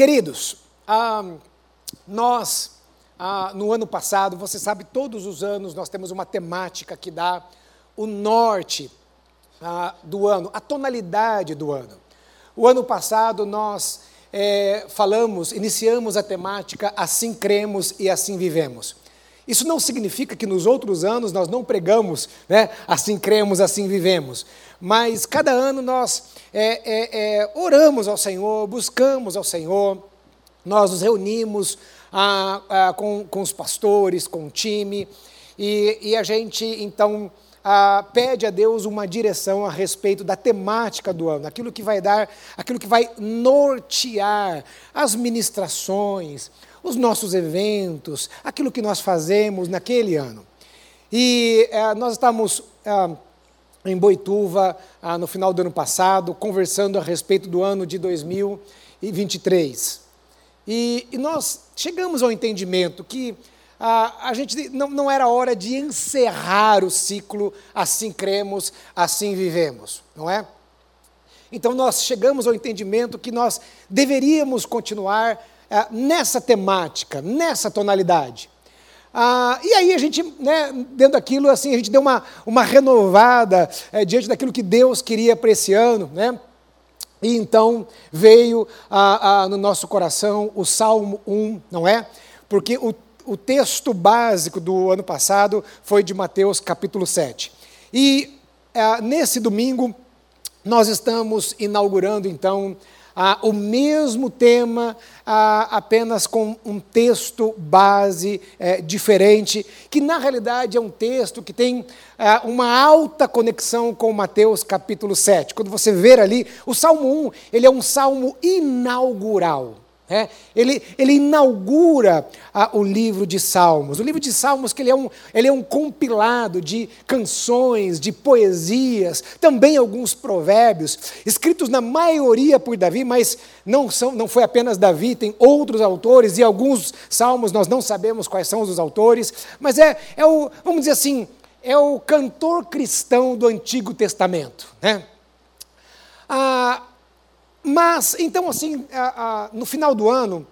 Queridos, ah, nós, ah, no ano passado, você sabe, todos os anos nós temos uma temática que dá o norte ah, do ano, a tonalidade do ano. O ano passado nós é, falamos, iniciamos a temática Assim Cremos e Assim Vivemos. Isso não significa que nos outros anos nós não pregamos, né? Assim cremos, assim vivemos. Mas cada ano nós é, é, é, oramos ao Senhor, buscamos ao Senhor, nós nos reunimos ah, ah, com, com os pastores, com o time, e, e a gente então ah, pede a Deus uma direção a respeito da temática do ano, aquilo que vai dar, aquilo que vai nortear as ministrações, os nossos eventos, aquilo que nós fazemos naquele ano. E eh, nós estamos ah, em Boituva ah, no final do ano passado, conversando a respeito do ano de 2023. E, e nós chegamos ao entendimento que a, a gente não, não era hora de encerrar o ciclo, assim cremos, assim vivemos, não é? Então nós chegamos ao entendimento que nós deveríamos continuar é, nessa temática, nessa tonalidade. Ah, e aí a gente, né, dentro daquilo, assim, a gente deu uma, uma renovada é, diante daquilo que Deus queria para esse ano, né? E então veio no nosso coração o Salmo 1, não é? Porque o o texto básico do ano passado foi de Mateus capítulo 7. E é, nesse domingo, nós estamos inaugurando então ah, o mesmo tema, ah, apenas com um texto base é, diferente, que na realidade é um texto que tem ah, uma alta conexão com Mateus capítulo 7. Quando você ver ali, o Salmo 1, ele é um salmo inaugural. É, ele, ele inaugura ah, o livro de Salmos. O livro de Salmos que ele é, um, ele é um compilado de canções, de poesias, também alguns provérbios, escritos na maioria por Davi, mas não, são, não foi apenas Davi, tem outros autores, e alguns salmos nós não sabemos quais são os autores, mas é, é o, vamos dizer assim, é o cantor cristão do Antigo Testamento. Né? Ah, mas, então, assim, a, a, no final do ano,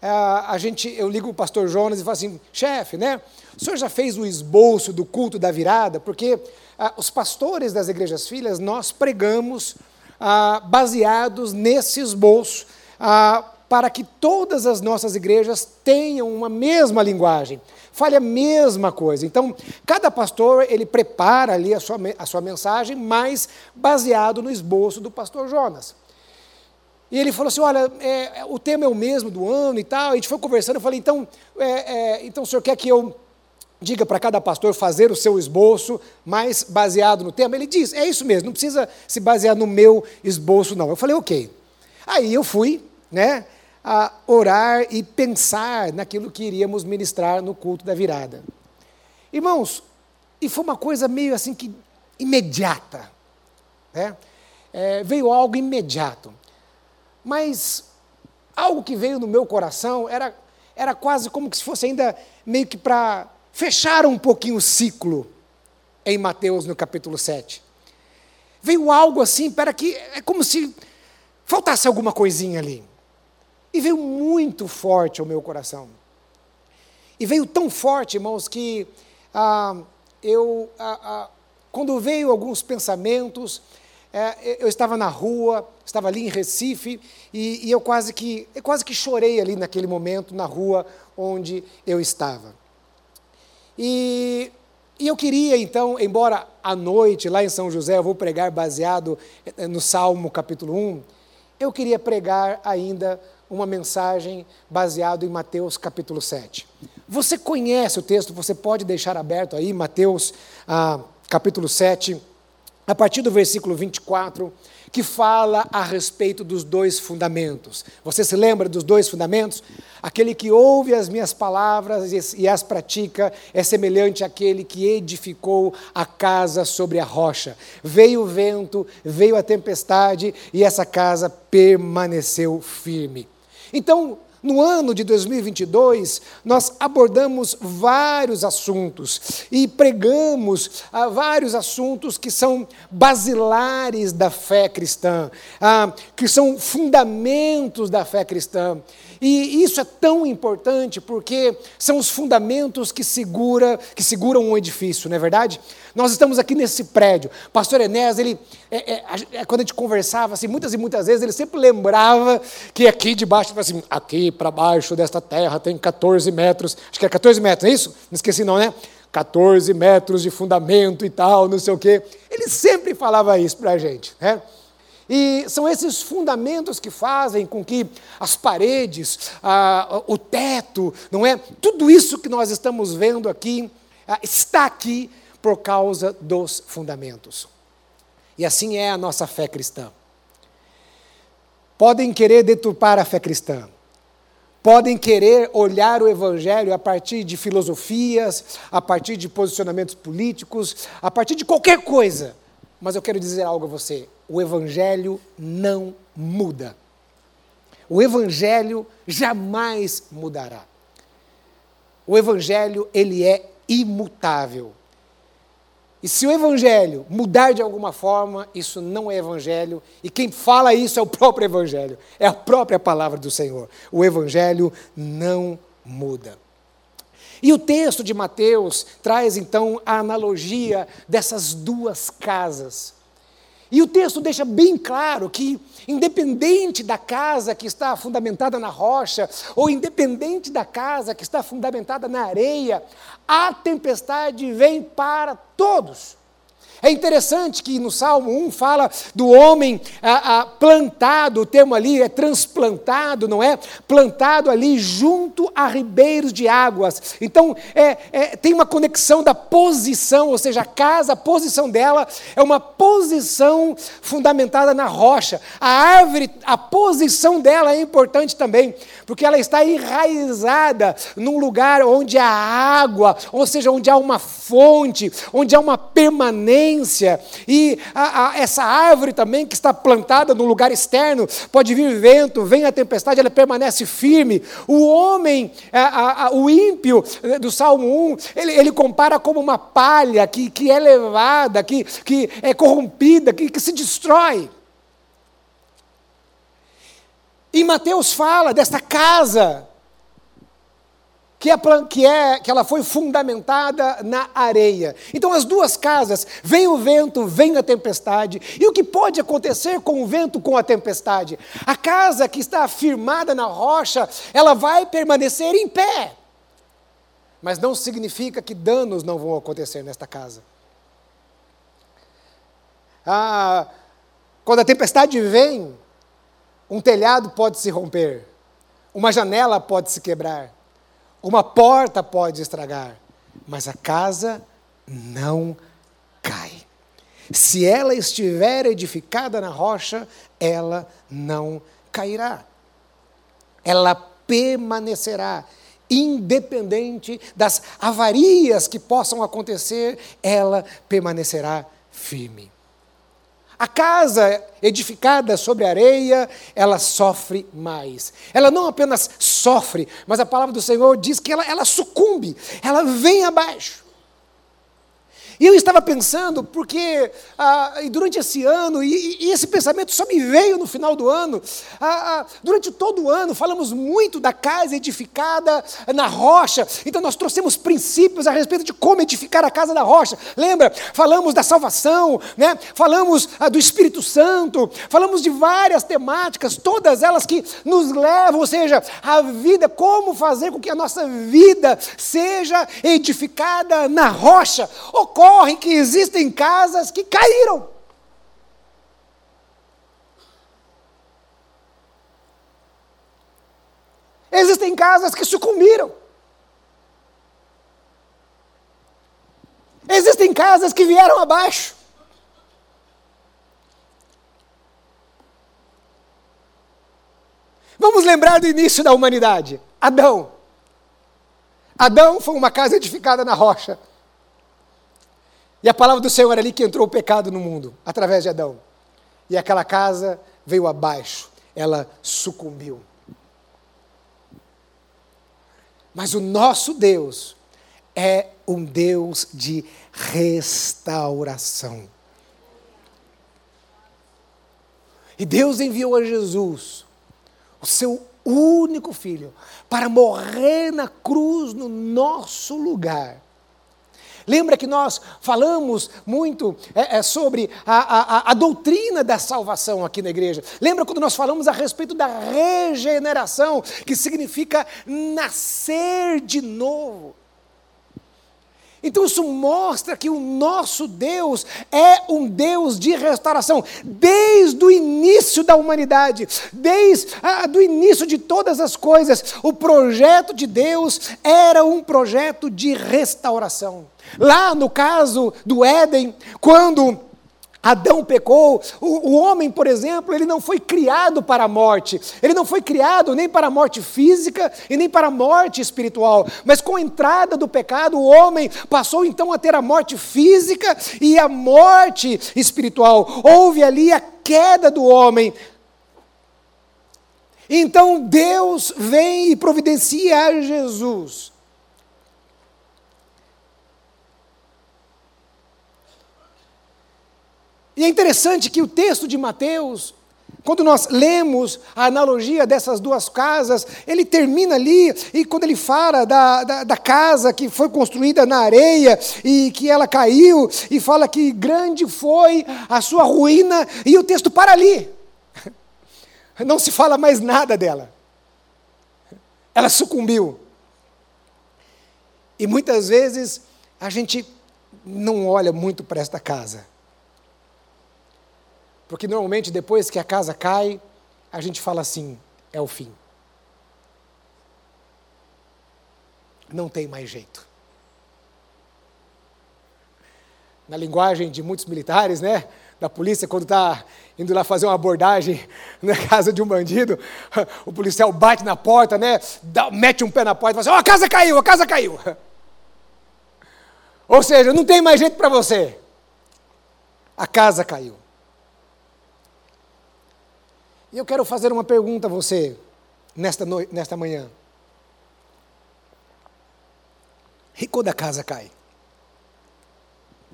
a, a, gente, eu ligo o pastor Jonas e falo assim, chefe, né? O senhor já fez o esboço do culto da virada? Porque os pastores das igrejas filhas, nós pregamos baseados nesse esboço, para que todas as nossas igrejas tenham uma mesma linguagem, fale a mesma coisa. Então, cada pastor, ele prepara ali a sua, a sua mensagem, mas baseado no esboço do pastor Jonas. E ele falou assim: olha, é, o tema é o mesmo do ano e tal. A gente foi conversando, eu falei, então, é, é, então o senhor quer que eu diga para cada pastor fazer o seu esboço, mais baseado no tema? Ele diz, é isso mesmo, não precisa se basear no meu esboço, não. Eu falei, ok. Aí eu fui, né, a orar e pensar naquilo que iríamos ministrar no culto da virada. Irmãos, e foi uma coisa meio assim que imediata. Né? É, veio algo imediato. Mas algo que veio no meu coração era, era quase como se fosse ainda meio que para fechar um pouquinho o ciclo em Mateus no capítulo 7. Veio algo assim, para que é como se faltasse alguma coisinha ali. E veio muito forte ao meu coração. E veio tão forte, irmãos, que ah, eu, ah, ah, quando veio alguns pensamentos, eu estava na rua, estava ali em Recife, e, e eu, quase que, eu quase que chorei ali naquele momento, na rua onde eu estava. E, e eu queria então, embora à noite, lá em São José, eu vou pregar baseado eh, no Salmo capítulo 1, eu queria pregar ainda uma mensagem baseado em Mateus capítulo 7. Você conhece o texto, você pode deixar aberto aí, Mateus ah, capítulo 7 a partir do versículo 24, que fala a respeito dos dois fundamentos. Você se lembra dos dois fundamentos? Aquele que ouve as minhas palavras e as pratica é semelhante àquele que edificou a casa sobre a rocha. Veio o vento, veio a tempestade e essa casa permaneceu firme. Então, no ano de 2022, nós abordamos vários assuntos e pregamos ah, vários assuntos que são basilares da fé cristã, ah, que são fundamentos da fé cristã. E isso é tão importante porque são os fundamentos que, segura, que seguram um edifício, não é verdade? Nós estamos aqui nesse prédio. Pastor Enéas, ele, é, é, é, quando a gente conversava, assim, muitas e muitas vezes, ele sempre lembrava que aqui debaixo, assim, aqui para baixo desta terra tem 14 metros, acho que é 14 metros, é isso? Não esqueci não, né? 14 metros de fundamento e tal, não sei o quê. Ele sempre falava isso para a gente, né? E são esses fundamentos que fazem com que as paredes, ah, o teto, não é? Tudo isso que nós estamos vendo aqui ah, está aqui por causa dos fundamentos. E assim é a nossa fé cristã. Podem querer deturpar a fé cristã. Podem querer olhar o Evangelho a partir de filosofias, a partir de posicionamentos políticos, a partir de qualquer coisa. Mas eu quero dizer algo a você: o Evangelho não muda. O Evangelho jamais mudará. O Evangelho, ele é imutável. E se o Evangelho mudar de alguma forma, isso não é Evangelho, e quem fala isso é o próprio Evangelho, é a própria palavra do Senhor. O Evangelho não muda. E o texto de Mateus traz então a analogia dessas duas casas. E o texto deixa bem claro que, independente da casa que está fundamentada na rocha, ou independente da casa que está fundamentada na areia, a tempestade vem para todos. É interessante que no Salmo 1 fala do homem ah, ah, plantado, o termo ali é transplantado, não é? Plantado ali junto a ribeiros de águas. Então, é, é, tem uma conexão da posição, ou seja, a casa, a posição dela é uma posição fundamentada na rocha. A árvore, a posição dela é importante também, porque ela está enraizada num lugar onde há água, ou seja, onde há uma fonte, onde há uma permanência e a, a, essa árvore também que está plantada num lugar externo, pode vir vento, vem a tempestade, ela permanece firme. O homem, a, o ímpio eh, do Salmo 1, ele, ele compara como uma palha que, que é levada, que, que é corrompida, que, que se destrói. E Mateus fala desta casa que, é, que, é, que ela foi fundamentada na areia. Então, as duas casas, vem o vento, vem a tempestade. E o que pode acontecer com o vento, com a tempestade? A casa que está firmada na rocha, ela vai permanecer em pé. Mas não significa que danos não vão acontecer nesta casa. Ah, quando a tempestade vem, um telhado pode se romper, uma janela pode se quebrar. Uma porta pode estragar, mas a casa não cai. Se ela estiver edificada na rocha, ela não cairá. Ela permanecerá, independente das avarias que possam acontecer, ela permanecerá firme. A casa edificada sobre areia, ela sofre mais. Ela não apenas sofre, mas a palavra do Senhor diz que ela, ela sucumbe, ela vem abaixo. E eu estava pensando, porque ah, durante esse ano, e, e, esse pensamento só me veio no final do ano, ah, ah, durante todo o ano falamos muito da casa edificada na rocha, então nós trouxemos princípios a respeito de como edificar a casa da rocha. Lembra? Falamos da salvação, né? falamos ah, do Espírito Santo, falamos de várias temáticas, todas elas que nos levam, ou seja, a vida, como fazer com que a nossa vida seja edificada na rocha. Ocorre ocorre que existem casas que caíram. Existem casas que sucumbiram. Existem casas que vieram abaixo. Vamos lembrar do início da humanidade. Adão. Adão foi uma casa edificada na rocha. E a palavra do Senhor era ali que entrou o pecado no mundo, através de Adão. E aquela casa veio abaixo, ela sucumbiu. Mas o nosso Deus é um Deus de restauração. E Deus enviou a Jesus, o seu único filho, para morrer na cruz no nosso lugar. Lembra que nós falamos muito é, é, sobre a, a, a, doutrina da salvação aqui na igreja? Lembra quando nós falamos a respeito da regeneração, que significa nascer de novo? Então isso mostra que o nosso Deus é um Deus de restauração, desde o início da humanidade, desde ah, do início de todas as coisas, o projeto de Deus era um projeto de restauração. Lá no caso do Éden, quando Adão pecou, o, o, homem, por exemplo, ele não foi criado para a morte, ele não foi criado nem para a morte física e nem para a morte espiritual, mas com a entrada do pecado, o homem passou então a ter a morte física e a morte espiritual. Houve ali a queda do homem. Então Deus vem e providencia a Jesus E é interessante que o texto de Mateus, quando nós lemos a analogia dessas duas casas, ele termina ali, e quando ele fala da, da, da, casa que foi construída na areia e que ela caiu, e fala que grande foi a sua ruína, e o texto para ali. Não se fala mais nada dela. Ela sucumbiu. E muitas vezes a gente não olha muito para esta casa. Porque normalmente depois que a casa cai, a gente fala assim: é o fim. Não tem mais jeito. Na linguagem de muitos militares, né? Da polícia, quando está indo lá fazer uma abordagem na casa de um bandido, o policial bate na porta, né? Dá, mete um pé na porta e fala assim: oh, a casa caiu, a casa caiu. Ou seja, não tem mais jeito para você. A casa caiu. E eu quero fazer uma pergunta a você nesta, noite, nesta manhã. E quando a casa cai?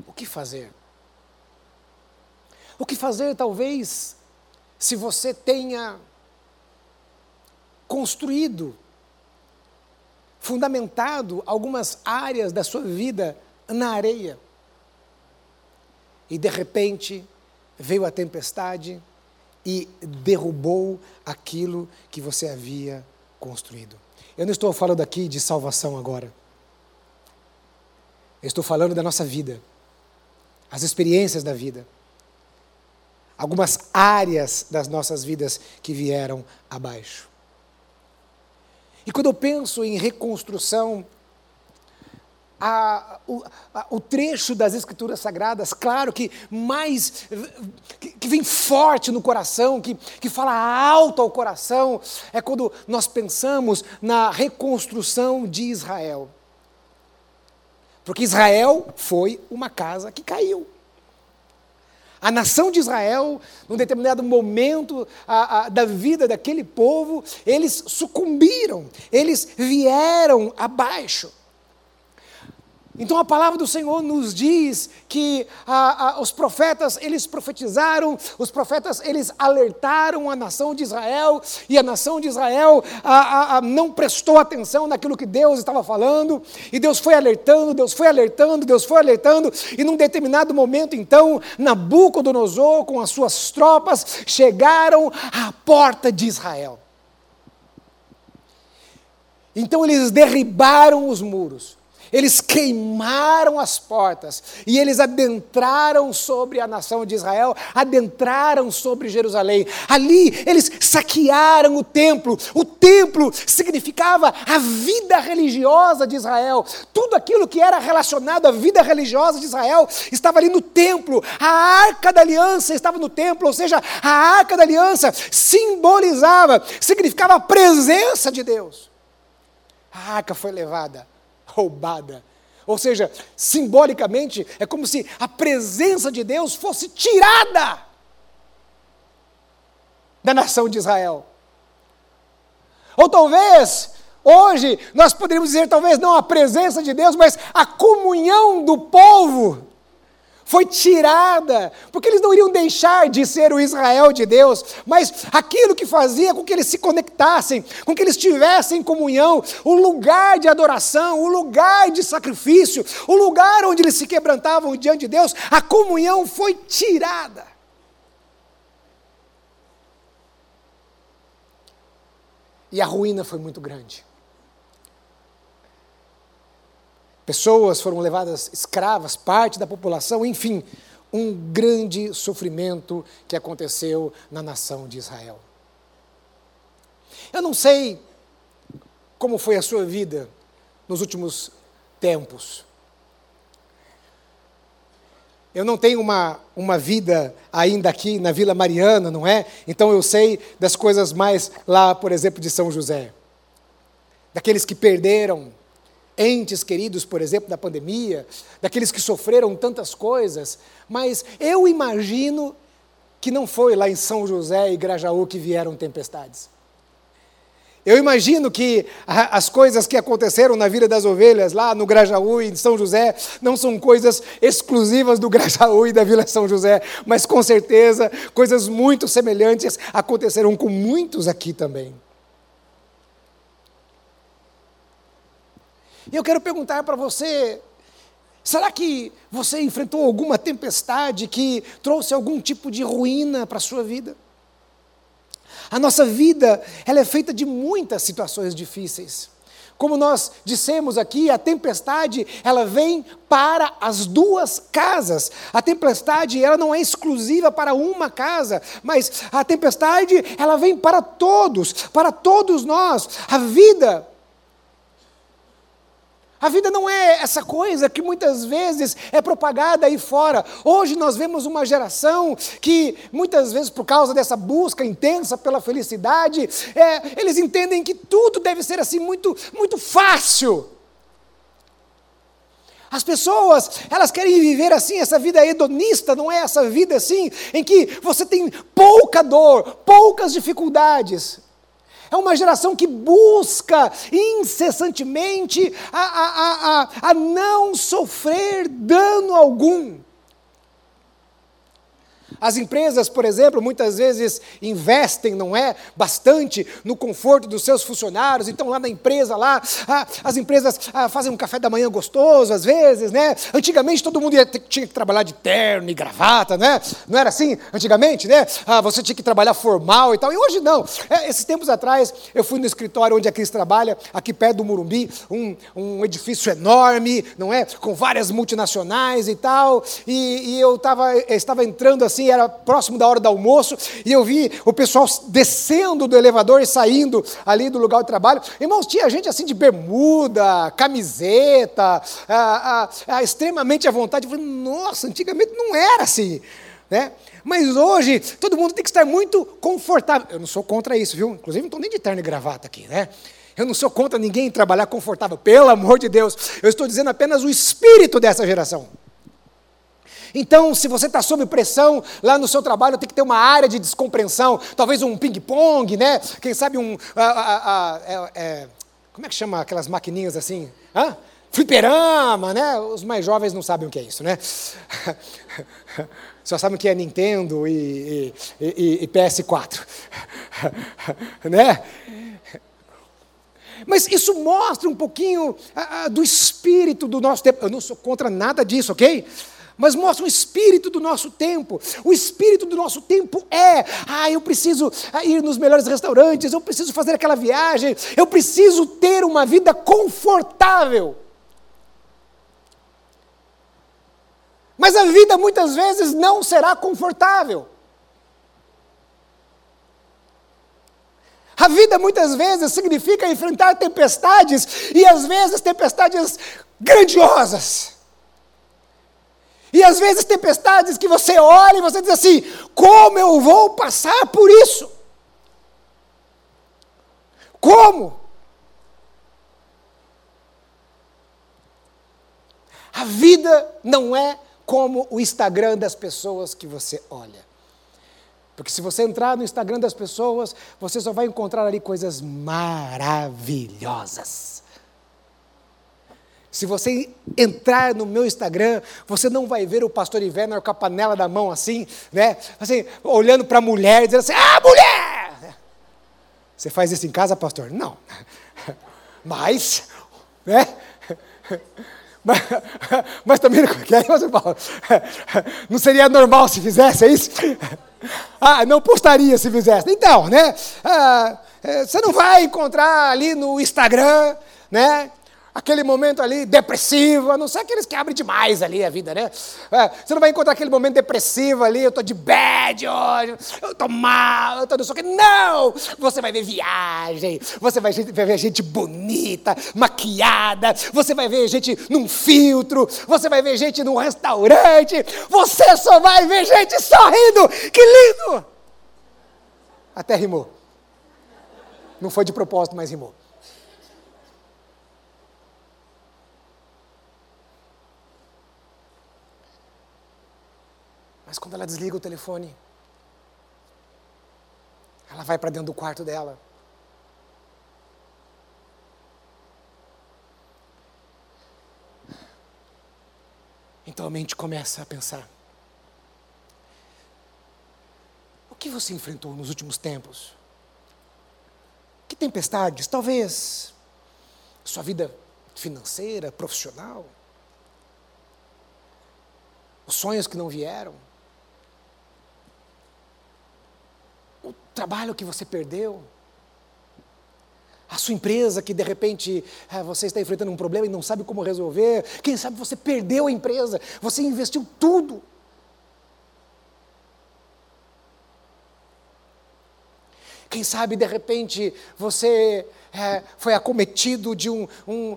O que fazer? O que fazer, talvez, se você tenha construído, fundamentado algumas áreas da sua vida na areia, e de repente veio a tempestade, e derrubou aquilo que você havia construído. Eu não estou falando aqui de salvação agora. Eu estou falando da nossa vida, as experiências da vida, algumas áreas das nossas vidas que vieram abaixo. E quando eu penso em reconstrução, a, o, a, o, trecho das Escrituras Sagradas, claro que mais, que, que, vem forte no coração, que, que fala alto ao coração, é quando nós pensamos na reconstrução de Israel. Porque Israel foi uma casa que caiu. A nação de Israel, num determinado momento a, a, da vida daquele povo, eles sucumbiram, eles vieram abaixo. Então a palavra do Senhor nos diz que ah, ah, os profetas eles profetizaram, os profetas eles alertaram a nação de Israel e a nação de Israel ah, não prestou atenção naquilo que Deus estava falando e Deus foi alertando, Deus foi alertando, Deus foi alertando e num determinado momento então Nabucodonosor com as suas tropas chegaram à porta de Israel. Então eles derribaram os muros. Eles queimaram as portas e eles adentraram sobre a nação de Israel, adentraram sobre Jerusalém. Ali eles saquearam o templo. O templo significava a vida religiosa de Israel. Tudo aquilo que era relacionado à vida religiosa de Israel estava ali no templo. A arca da aliança estava no templo, ou seja, a arca da aliança simbolizava, significava a presença de Deus. A arca foi levada roubada. Ou seja, simbolicamente, é como se a presença de Deus fosse tirada da nação de Israel. Ou talvez Hoje, nós poderíamos dizer, talvez não a presença de Deus, mas a comunhão do povo foi tirada, porque eles não iriam deixar de ser o Israel de Deus, mas aquilo que fazia com que eles se conectassem, com que eles tivessem comunhão, o lugar de adoração, o lugar de sacrifício, o lugar onde eles se quebrantavam diante de Deus, a comunhão foi tirada. E a ruína foi muito grande. Pessoas foram levadas escravas, parte da população, enfim, um grande sofrimento que aconteceu na nação de Israel. Eu não sei como foi a sua vida nos últimos tempos. Eu não tenho uma, uma vida ainda aqui na Vila Mariana, não é? Então eu sei das coisas mais lá, por exemplo, de São José. Daqueles que perderam entes queridos, por exemplo, da pandemia, daqueles que sofreram tantas coisas, mas eu imagino que não foi lá em São José e Grajaú que vieram tempestades. Eu imagino que as coisas que aconteceram na vida das ovelhas, lá no Grajaú e em São José, não são coisas exclusivas do Grajaú e da Vila São José, mas com certeza coisas muito semelhantes aconteceram com muitos aqui também. E eu quero perguntar para você: será que você enfrentou alguma tempestade que trouxe algum tipo de ruína para a sua vida? A nossa vida, ela é feita de muitas situações difíceis. Como nós dissemos aqui, a tempestade, ela vem para as duas casas. A tempestade, ela não é exclusiva para uma casa, mas a tempestade, ela vem para todos, para todos nós. A vida a vida não é essa coisa que muitas vezes é propagada aí fora. Hoje nós vemos uma geração que, muitas vezes, por causa dessa busca intensa pela felicidade, é, eles entendem que tudo deve ser assim muito, muito fácil. As pessoas, elas querem viver assim, essa vida hedonista, não é essa vida assim, em que você tem pouca dor, poucas dificuldades. É uma geração que busca incessantemente a, a, a, a, não sofrer dano algum. As empresas, por exemplo, muitas vezes investem, não é, bastante no conforto dos seus funcionários. Então lá na empresa lá, as empresas fazem um café da manhã gostoso às vezes, né? Antigamente todo mundo ia, tinha que trabalhar de terno e gravata, né? Não era assim antigamente, né? Ah, você tinha que trabalhar formal e tal. E hoje não. É, esses tempos atrás eu fui no escritório onde a Cris trabalha, aqui perto do Murumbi, um, um edifício enorme, não é? Com várias multinacionais e tal. E, e eu tava, estava entrando assim era próximo da hora do almoço, e eu vi o pessoal descendo do elevador e saindo ali do lugar de trabalho. Irmãos, tinha gente assim de bermuda, camiseta, extremamente à vontade. Eu falei, nossa, antigamente não era assim. Né? Mas hoje todo mundo tem que estar muito confortável. Eu não sou contra isso, viu? Inclusive não estou nem de terno e gravata aqui, né? Eu não sou contra ninguém trabalhar confortável, pelo amor de Deus. Eu estou dizendo apenas o espírito dessa geração. Então, se você está sob pressão lá no seu trabalho, tem que ter uma área de descompreensão, talvez um ping-pong, né? Quem sabe um. é, é, como é que chama aquelas maquininhas assim? Hã? Fliperama, né? Os mais jovens não sabem o que é isso, né? Só sabem o que é Nintendo e, e, e, e PS4. né? Mas isso mostra um pouquinho do espírito do nosso tempo. Eu não sou contra nada disso, ok? Mas mostra o espírito do nosso tempo. O espírito do nosso tempo é: ah, eu preciso ah, ir nos melhores restaurantes, eu preciso fazer aquela viagem, eu preciso ter uma vida confortável. Mas a vida muitas vezes não será confortável. A vida muitas vezes significa enfrentar tempestades, e às vezes tempestades grandiosas. E às vezes tempestades que você olha e você diz assim: como eu vou passar por isso? Como? A vida não é como o Instagram das pessoas que você olha. Porque se você entrar no Instagram das pessoas, você só vai encontrar ali coisas maravilhosas. Se você entrar no meu Instagram, você não vai ver o pastor Iverner com a panela da mão assim, né? Assim, olhando para a mulher, dizendo assim: Ah, mulher! Você faz isso em casa, pastor? Não. Mas, né? Mas, mas também não, não seria normal se fizesse é isso? Ah, não postaria se fizesse. Então, né? Ah, é, você não vai encontrar ali no Instagram, né? Aquele momento ali depressivo, a não ser aqueles que abrem demais ali a vida, né? É, você não vai encontrar aquele momento depressivo ali, eu estou de bad hoje, eu estou mal, eu estou não sei o que. Não! Você vai ver viagem, você vai ver gente bonita, maquiada, você vai ver gente num filtro, você vai ver gente num restaurante, você só vai ver gente sorrindo. Que lindo! Até rimou. Não foi de propósito, mas rimou. Mas quando ela desliga o telefone, ela vai para dentro do quarto dela. Então a mente começa a pensar: o que você enfrentou nos últimos tempos? Que tempestades? Talvez sua vida financeira, profissional, os sonhos que não vieram, o trabalho que você perdeu, a sua empresa que de repente é, você está enfrentando um problema e não sabe como resolver, quem sabe você perdeu a empresa, você investiu tudo. Quem sabe de repente você é, foi acometido de um, um,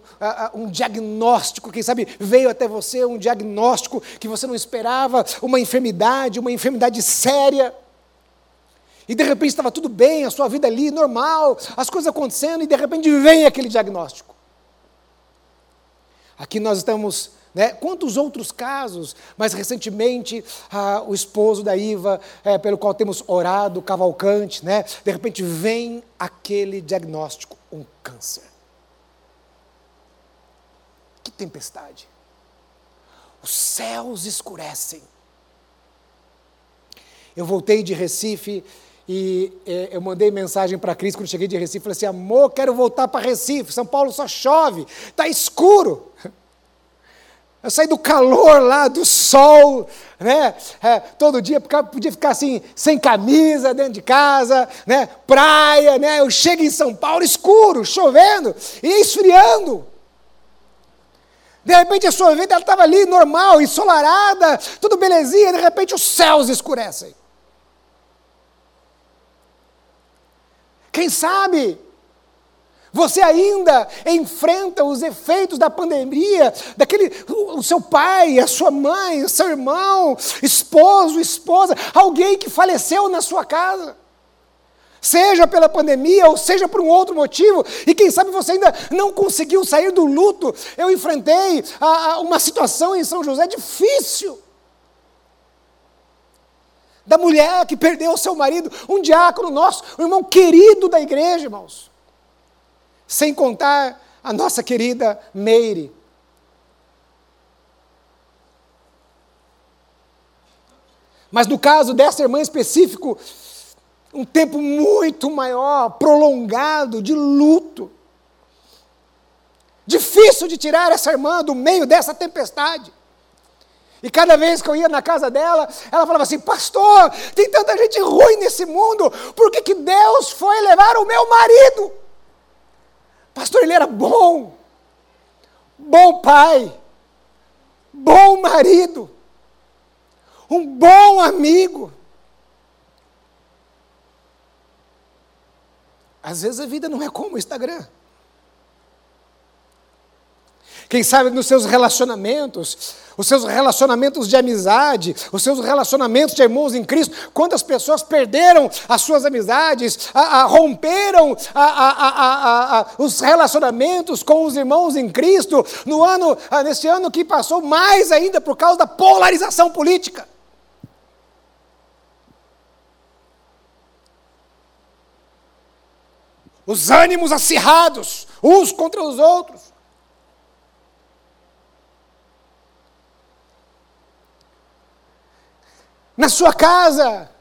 um diagnóstico, quem sabe veio até você um diagnóstico que você não esperava, uma enfermidade, uma enfermidade séria. E de repente estava tudo bem, a sua vida ali, normal, as coisas acontecendo, e de repente vem aquele diagnóstico. Aqui nós estamos né? Quantos outros casos? Mais recentemente, ah, o esposo da Iva, é, pelo qual temos orado, Cavalcante, né? de repente vem aquele diagnóstico, um câncer. Que tempestade! Os céus escurecem. Eu voltei de Recife e é, eu mandei mensagem para a Cris quando cheguei de Recife, falei assim, amor, quero voltar para Recife, São Paulo só chove, está escuro. Eu saí do calor lá, do sol, né? É, todo dia podia ficar assim, sem camisa, dentro de casa, né? Praia, né? Eu chego em São Paulo escuro, chovendo e esfriando. De repente a sua vida estava ali normal, ensolarada, tudo belezinha, de repente os céus escurecem. Quem sabe você ainda enfrenta os efeitos da pandemia, daquele o seu pai, a sua mãe, o seu irmão, esposo, esposa, alguém que faleceu na sua casa. Seja pela pandemia ou seja por um outro motivo, e quem sabe você ainda não conseguiu sair do luto. Eu enfrentei a, a uma situação em São José difícil da mulher que perdeu o seu marido, um diácono nosso, um irmão querido da igreja, irmãos. Sem contar a nossa querida Meire. Mas no caso dessa irmã específico, um tempo muito maior, prolongado, de luto. Difícil de tirar essa irmã do meio dessa tempestade. E cada vez que eu ia na casa dela, ela falava assim: Pastor, tem tanta gente ruim nesse mundo, por que, que Deus foi levar o meu marido? Pastor, ele era bom, bom pai, bom marido, um bom amigo. Às vezes a vida não é como o Instagram. Quem sabe nos seus relacionamentos, os seus relacionamentos de amizade, os seus relacionamentos de irmãos em Cristo. Quantas pessoas perderam as suas amizades, a, a, romperam a, os relacionamentos com os irmãos em Cristo no ano, ah, nesse ano que passou, mais ainda por causa da polarização política. Os ânimos acirrados, uns contra os outros. Na sua casa,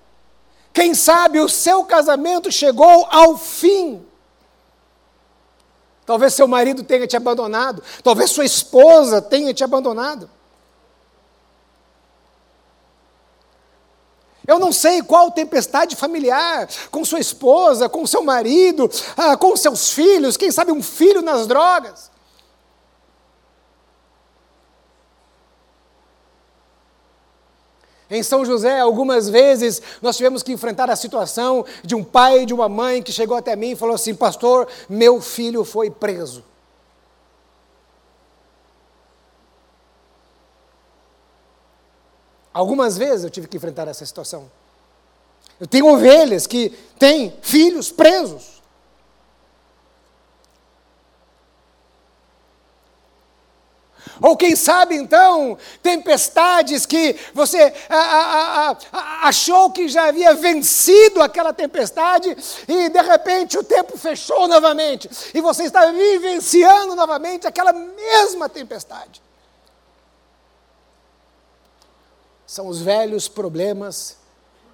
quem sabe o seu casamento chegou ao fim. Talvez seu marido tenha te abandonado, talvez sua esposa tenha te abandonado. Eu não sei qual tempestade familiar, com sua esposa, com seu marido, ah, com seus filhos, quem sabe um filho nas drogas. Em São José, algumas vezes, nós tivemos que enfrentar a situação de um pai de uma mãe que chegou até mim e falou assim: Pastor, meu filho foi preso. Algumas vezes eu tive que enfrentar essa situação. Eu tenho ovelhas que têm filhos presos. Ou quem sabe então, tempestades que você a, a, a, achou que já havia vencido aquela tempestade e de repente o tempo fechou novamente e você está vivenciando novamente aquela mesma tempestade. são os velhos problemas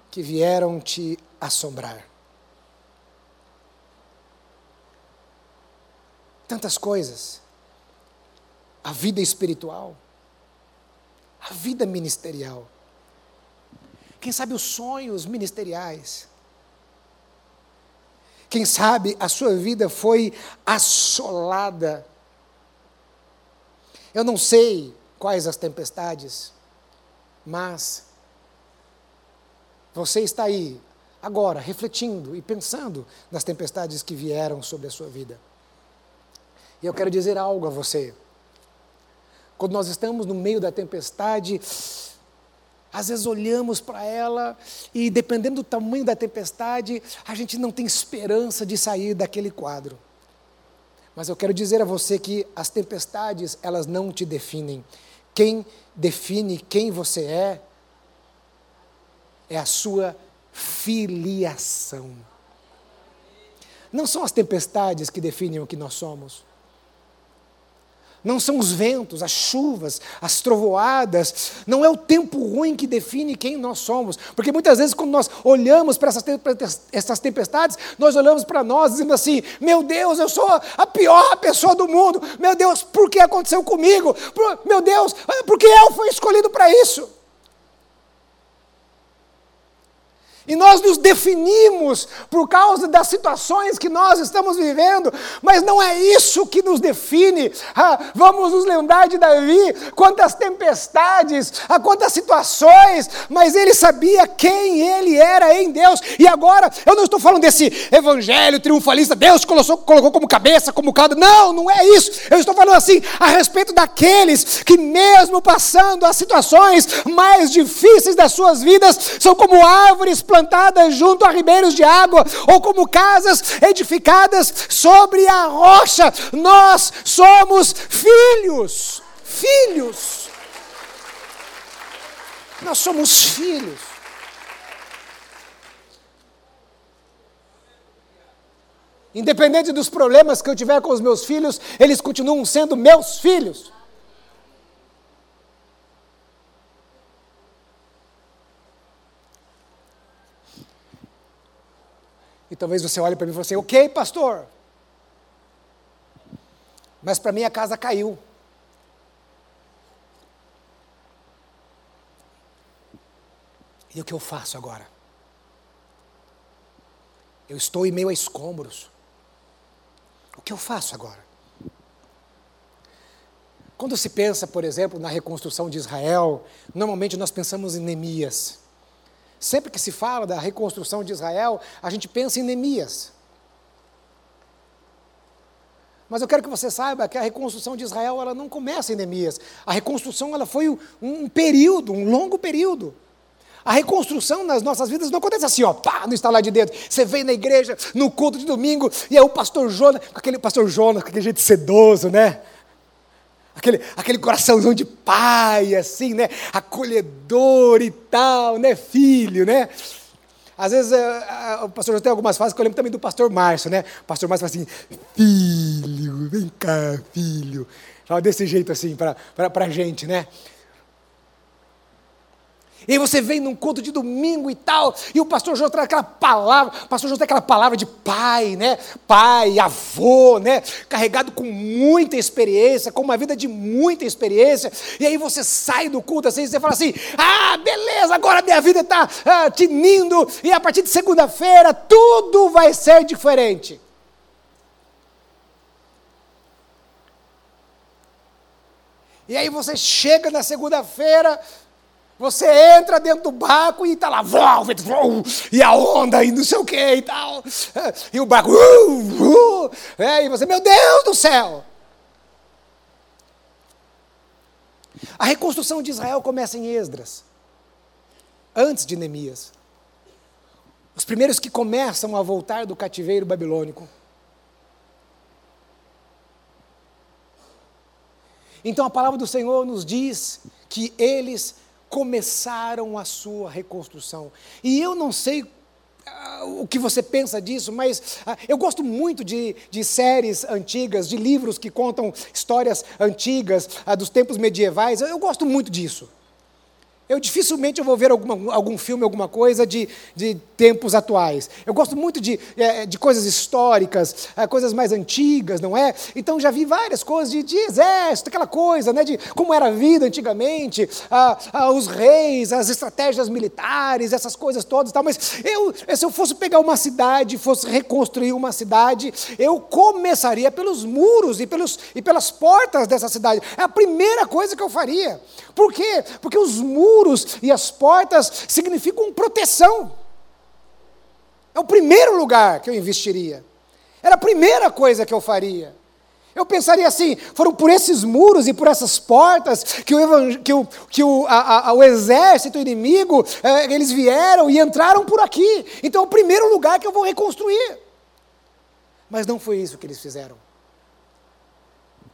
que vieram te assombrar. Tantas coisas. A vida espiritual, a vida ministerial. Quem sabe os sonhos ministeriais. Quem sabe a sua vida foi assolada. Eu não sei quais as tempestades mas você está aí, agora, refletindo e pensando nas tempestades que vieram sobre a sua vida. E eu quero dizer algo a você. Quando nós estamos no meio da tempestade, às vezes olhamos para ela e, dependendo do tamanho da tempestade, a gente não tem esperança de sair daquele quadro. Mas eu quero dizer a você que as tempestades, elas não te definem. Quem define quem você é é a sua filiação. Não são as tempestades que definem o que nós somos. Não são os ventos, as chuvas, as trovoadas, não é o tempo ruim que define quem nós somos. Porque muitas vezes, quando nós olhamos para essas tempestades, nós olhamos para nós dizendo assim: Meu Deus, eu sou a pior pessoa do mundo. Meu Deus, por que aconteceu comigo? Meu Deus, por que eu fui escolhido para isso? E nós nos definimos por causa das situações que nós estamos vivendo, mas não é isso que nos define. Ah, vamos nos lembrar de Davi, quantas tempestades, ah, quantas situações, mas ele sabia quem ele era em Deus. E agora, eu não estou falando desse evangelho triunfalista, Deus colocou, colocou como cabeça, como cauda. Não, não é isso. Eu estou falando assim a respeito daqueles que, mesmo passando as situações mais difíceis das suas vidas, são como árvores plantadas plantadas junto a ribeiros de água, ou como casas edificadas sobre a rocha. Nós somos filhos. Filhos. Nós somos filhos. Independente dos problemas que eu tiver com os meus filhos, eles continuam sendo meus filhos. E talvez você olhe para mim e fale assim: Ok, pastor, mas para mim a casa caiu. E o que eu faço agora? Eu estou em meio a escombros. O que eu faço agora? Quando se pensa, por exemplo, na reconstrução de Israel, normalmente nós pensamos em Neemias. Sempre que se fala da reconstrução de Israel, a gente pensa em Neemias. Mas eu quero que você saiba que a reconstrução de Israel ela não começa em Neemias. A reconstrução ela foi um, um período, um longo período. A reconstrução nas nossas vidas não acontece assim, ó, pá, no instalar de dedo. Você vem na igreja, no culto de domingo, e aí o pastor Jonas, aquele pastor Jonas, com aquele jeito sedoso, né? Aquele, aquele coraçãozão de pai, assim, né? Acolhedor e tal, né? Filho, né? Às vezes uh, uh, o pastor já tem algumas fases que eu lembro também do pastor Márcio, né? O pastor Márcio fala assim: filho, vem cá, filho. Fala desse jeito assim para a gente, né? E aí você vem num culto de domingo e tal, e o pastor João traz aquela palavra, o pastor João tem aquela palavra de pai, né? Pai, avô, né? Carregado com muita experiência, com uma vida de muita experiência. E aí você sai do culto assim, e você fala assim: ah, beleza, agora minha vida está ah, tinindo, e a partir de segunda-feira tudo vai ser diferente. E aí você chega na segunda-feira, você entra dentro do barco e está lá, voo, e a onda e não sei o que e tal. E o barco, uh, uh, é, e você, meu Deus do céu! A reconstrução de Israel começa em Esdras, antes de Neemias. Os primeiros que começam a voltar do cativeiro babilônico. Então a palavra do Senhor nos diz que eles começaram a sua reconstrução. E eu não sei uh, o que você pensa disso, mas uh, eu gosto muito de, de, séries antigas, de livros que contam histórias antigas uh, dos tempos medievais. Eu gosto muito disso. Eu dificilmente vou ver alguma, algum filme, alguma coisa de, de tempos atuais. Eu gosto muito de, é, de coisas históricas, é, coisas mais antigas, não é? Então já vi várias coisas de, de exército, aquela coisa, né? De como era a vida antigamente, ah, ah, os reis, as estratégias militares, essas coisas todas, tal. Mas eu, se eu fosse pegar uma cidade, fosse reconstruir uma cidade, eu começaria pelos muros e, pelos, e pelas portas dessa cidade. É a primeira coisa que eu faria. Por quê? Porque os muros muros e as portas significam proteção. É o primeiro lugar que eu investiria. Era a primeira coisa que eu faria. Eu pensaria assim: foram por esses muros e por essas portas que o, que o, que o, a, a, o exército inimigo, eh, eles vieram e entraram por aqui. Então é o primeiro lugar que eu vou reconstruir. Mas não foi isso que eles fizeram.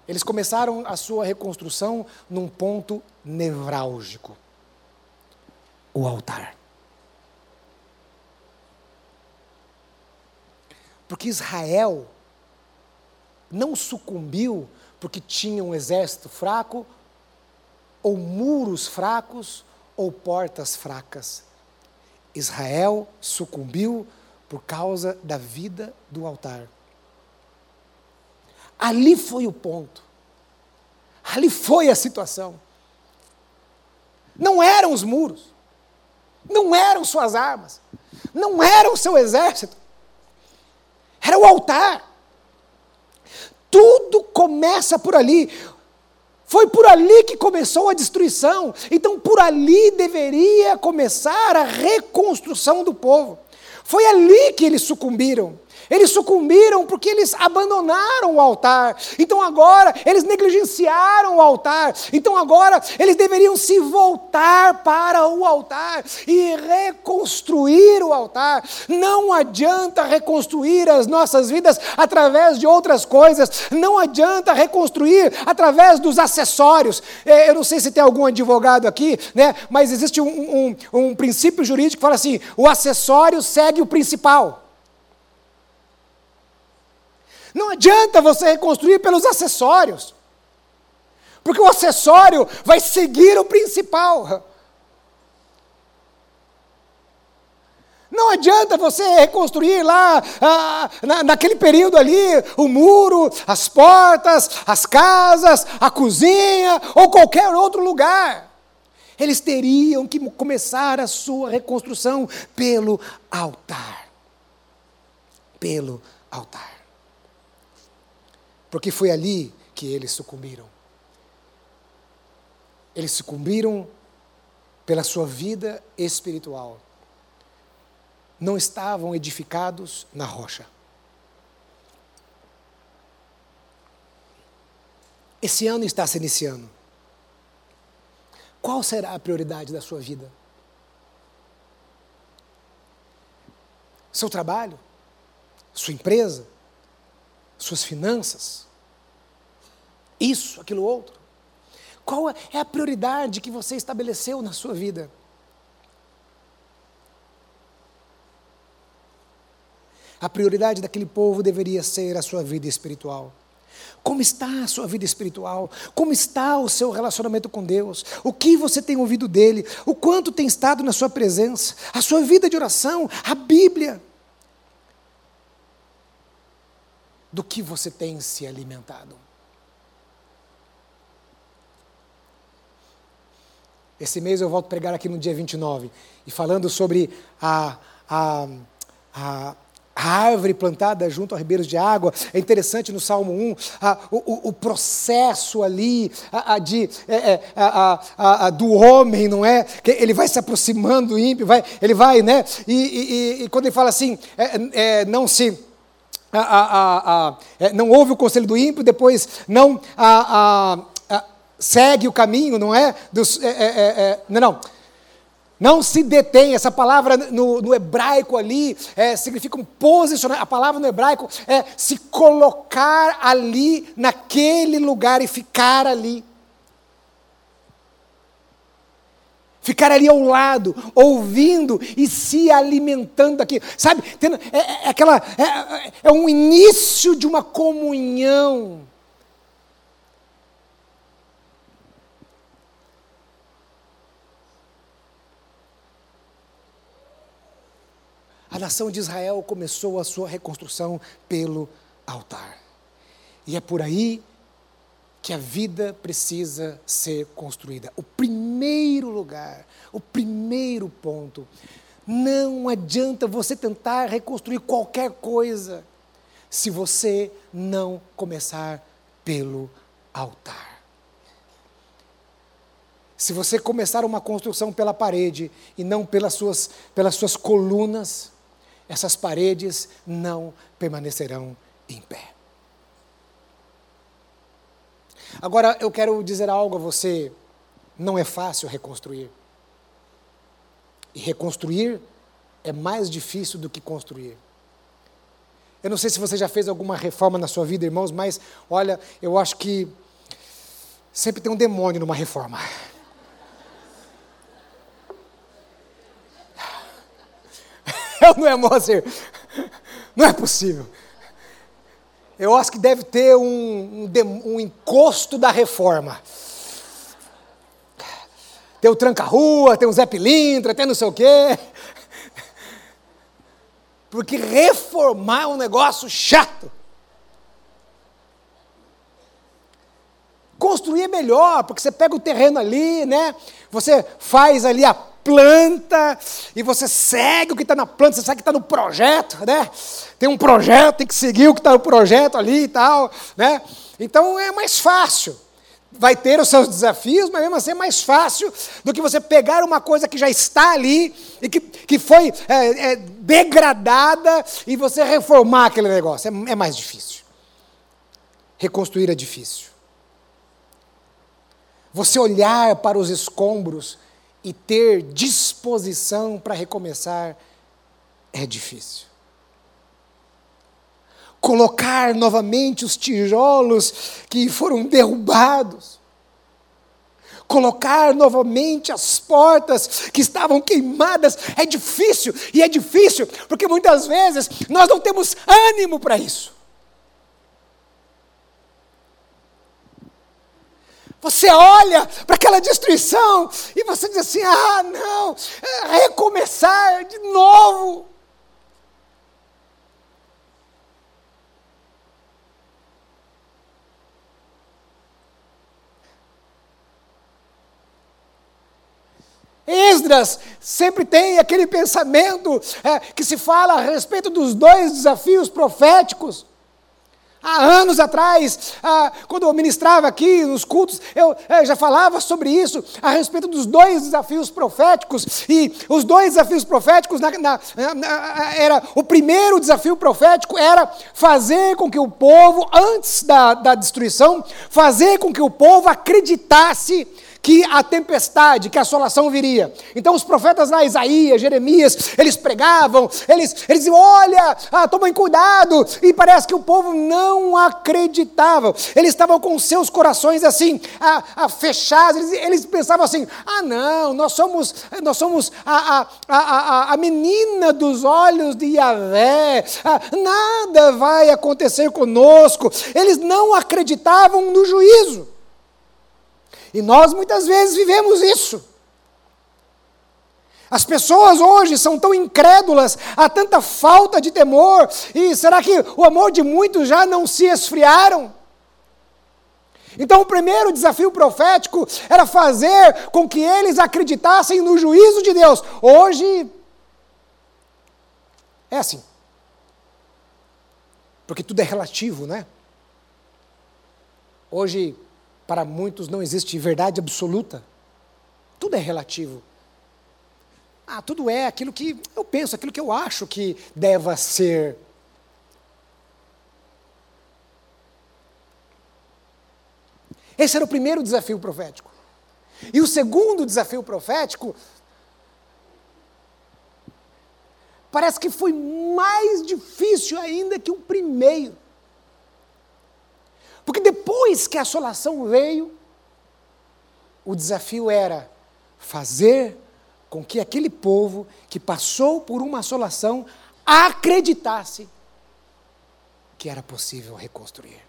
Eles começaram a sua reconstrução num ponto nevrálgico o altar. Porque Israel não sucumbiu porque tinha um exército fraco, ou muros fracos, ou portas fracas. Israel sucumbiu por causa da vida do altar. Ali foi o ponto. Ali foi a situação. Não eram os muros. Não eram suas armas, não era o seu exército, era o altar. Tudo começa por ali. Foi por ali que começou a destruição. Então, por ali deveria começar a reconstrução do povo. Foi ali que eles sucumbiram. Eles sucumbiram porque eles abandonaram o altar. Então agora eles negligenciaram o altar. Então agora eles deveriam se voltar para o altar e reconstruir o altar. Não adianta reconstruir as nossas vidas através de outras coisas. Não adianta reconstruir através dos acessórios. É, eu não sei se tem algum advogado aqui, né? Mas existe um, um, um princípio jurídico que fala assim: o acessório segue o principal. Não adianta você reconstruir pelos acessórios, porque o acessório vai seguir o principal. Não adianta você reconstruir lá, ah, na, naquele período ali, o muro, as portas, as casas, a cozinha ou qualquer outro lugar. Eles teriam que começar a sua reconstrução pelo altar. Pelo altar porque foi ali que eles sucumbiram. Eles sucumbiram pela sua vida espiritual. Não estavam edificados na rocha. Esse ano está se iniciando. Qual será a prioridade da sua vida? Seu trabalho? Sua empresa? Suas finanças, isso, aquilo outro. Qual é a prioridade que você estabeleceu na sua vida? a prioridade daquele povo deveria ser a sua vida espiritual. Como está a sua vida espiritual? Como está o seu relacionamento com Deus? O que você tem ouvido dele? O quanto tem estado na sua presença? A sua vida de oração? A Bíblia? Do que você tem se alimentado? Esse mês eu volto a pregar aqui no dia 29, e falando sobre a, a, a, a árvore plantada junto a ribeiros de água. É interessante no Salmo 1 a, o, o, processo ali a, a de, é, é do homem, não é? Que ele vai se aproximando do ímpio, vai, ele vai, né? E, e, e quando ele fala assim, é, é, não se. É, não ouve o conselho do ímpio, depois não segue o caminho, não é? Dos, não, não não se detém. Essa palavra no, no hebraico ali é, significa um posicionamento. A palavra no hebraico é se colocar ali, naquele lugar e ficar ali. Ficar ali ao lado, ouvindo e se alimentando daqui. Sabe, Tendo, é, é, é aquela, é, é um início de uma comunhão a nação de Israel começou a sua reconstrução pelo altar. E é por aí que a vida precisa ser construída. O primeiro lugar, o primeiro ponto. Não adianta você tentar reconstruir qualquer coisa se você não começar pelo altar. Se você começar uma construção pela parede e não pelas suas, pelas suas colunas, essas paredes não permanecerão em pé. Agora eu quero dizer algo a você: não é fácil reconstruir. E reconstruir é mais difícil do que construir. Eu não sei se você já fez alguma reforma na sua vida, irmãos, mas olha, eu acho que sempre tem um demônio numa reforma. Eu não é, Moser? Não é possível. Eu acho que deve ter um, um, um encosto da reforma. Tem o tranca-rua, tem o Zé Pilintra, tem não sei o quê. Porque reformar é um negócio chato. Construir é melhor, porque você pega o terreno ali, né? Você faz ali a planta, e você segue o que está na planta, você sabe que está no projeto, né? Tem um projeto, tem que seguir o que está no projeto ali e tal, né? Então é mais fácil. Vai ter os seus desafios, mas mesmo assim é mais fácil do que você pegar uma coisa que já está ali e que, que foi é, é, degradada e você reformar aquele negócio. É, é mais difícil. Reconstruir é difícil. Você olhar para os escombros e ter disposição para recomeçar é difícil. Colocar novamente os tijolos que foram derrubados. Colocar novamente as portas que estavam queimadas é difícil, e é difícil porque muitas vezes nós não temos ânimo para isso. Você olha para aquela destruição e você diz assim: ah, não, é recomeçar de novo. Esdras sempre tem aquele pensamento é, que se fala a respeito dos dois desafios proféticos. Há anos atrás, ah, quando eu ministrava aqui nos cultos, eu, eu já falava sobre isso, a respeito dos dois desafios proféticos. E os dois desafios proféticos, na, na, na, era o primeiro desafio profético era fazer com que o povo, antes da, da destruição, fazer com que o povo acreditasse que a tempestade, que a assolação viria. Então os profetas lá, Isaías, Jeremias, eles pregavam, eles, eles diziam: olha, ah, tomem cuidado. E parece que o povo não acreditava. Eles estavam com seus corações assim, ah, ah, fechados. Eles, eles, pensavam assim: ah, não, nós somos, nós somos a, a, a, a menina dos olhos de Yahvé, ah, nada vai acontecer conosco. Eles não acreditavam no juízo. E nós muitas vezes vivemos isso. As pessoas hoje são tão incrédulas, há tanta falta de temor, e será que o amor de muitos já não se esfriaram? Então, o primeiro desafio profético era fazer com que eles acreditassem no juízo de Deus. Hoje, é assim. Porque tudo é relativo, né? Hoje, para muitos não existe verdade absoluta. Tudo é relativo. Ah, tudo é aquilo que eu penso, aquilo que eu acho que deva ser. Esse era o primeiro desafio profético. E o segundo desafio profético parece que foi mais difícil ainda que o primeiro. Porque depois que a assolação veio, o desafio era fazer com que aquele povo que passou por uma assolação acreditasse que era possível reconstruir.